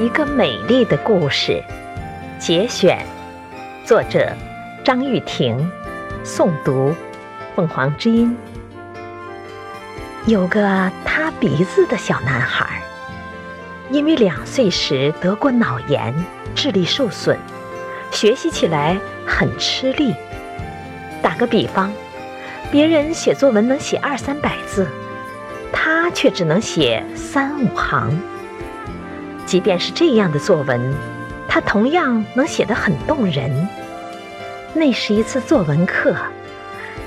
一个美丽的故事，节选，作者张玉婷，诵读凤凰之音。有个塌鼻子的小男孩，因为两岁时得过脑炎，智力受损，学习起来很吃力。打个比方，别人写作文能写二三百字，他却只能写三五行。即便是这样的作文，他同样能写得很动人。那是一次作文课，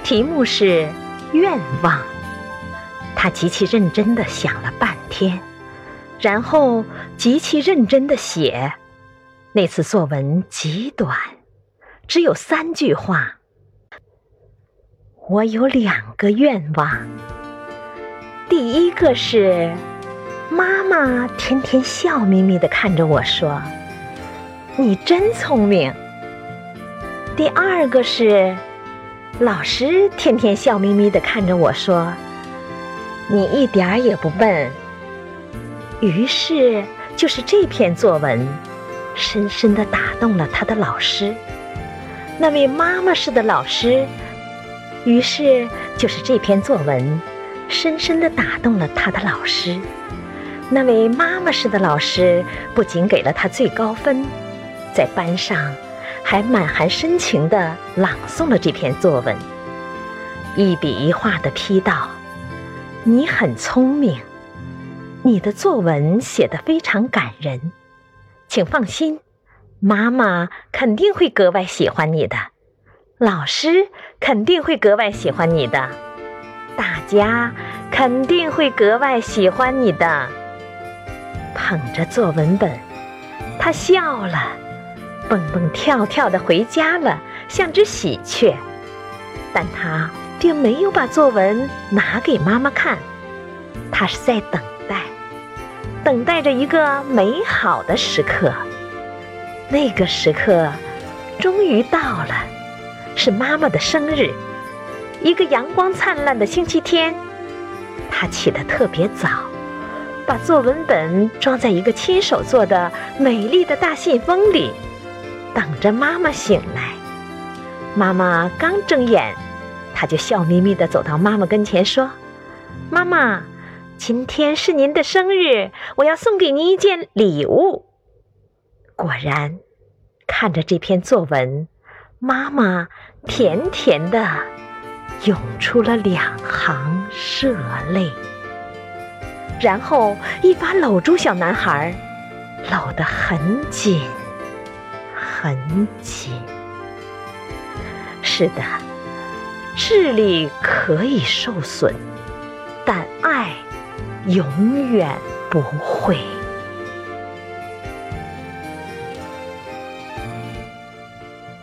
题目是愿望。他极其认真地想了半天，然后极其认真地写。那次作文极短，只有三句话。我有两个愿望，第一个是。妈妈天天笑眯眯的看着我说：“你真聪明。”第二个是，老师天天笑眯眯的看着我说：“你一点儿也不笨。”于是，就是这篇作文，深深的打动了他的老师，那位妈妈式的老师。于是，就是这篇作文，深深的打动了他的老师。那位妈妈式的老师不仅给了他最高分，在班上还满含深情地朗诵了这篇作文，一笔一画地批道：“你很聪明，你的作文写得非常感人，请放心，妈妈肯定会格外喜欢你的，老师肯定会格外喜欢你的，大家肯定会格外喜欢你的。”捧着作文本，他笑了，蹦蹦跳跳的回家了，像只喜鹊。但他并没有把作文拿给妈妈看，他是在等待，等待着一个美好的时刻。那个时刻终于到了，是妈妈的生日，一个阳光灿烂的星期天。他起得特别早。把作文本装在一个亲手做的美丽的大信封里，等着妈妈醒来。妈妈刚睁眼，他就笑眯眯地走到妈妈跟前说：“妈妈，今天是您的生日，我要送给您一件礼物。”果然，看着这篇作文，妈妈甜甜的涌出了两行热泪。然后一把搂住小男孩，搂得很紧，很紧。是的，智力可以受损，但爱永远不会。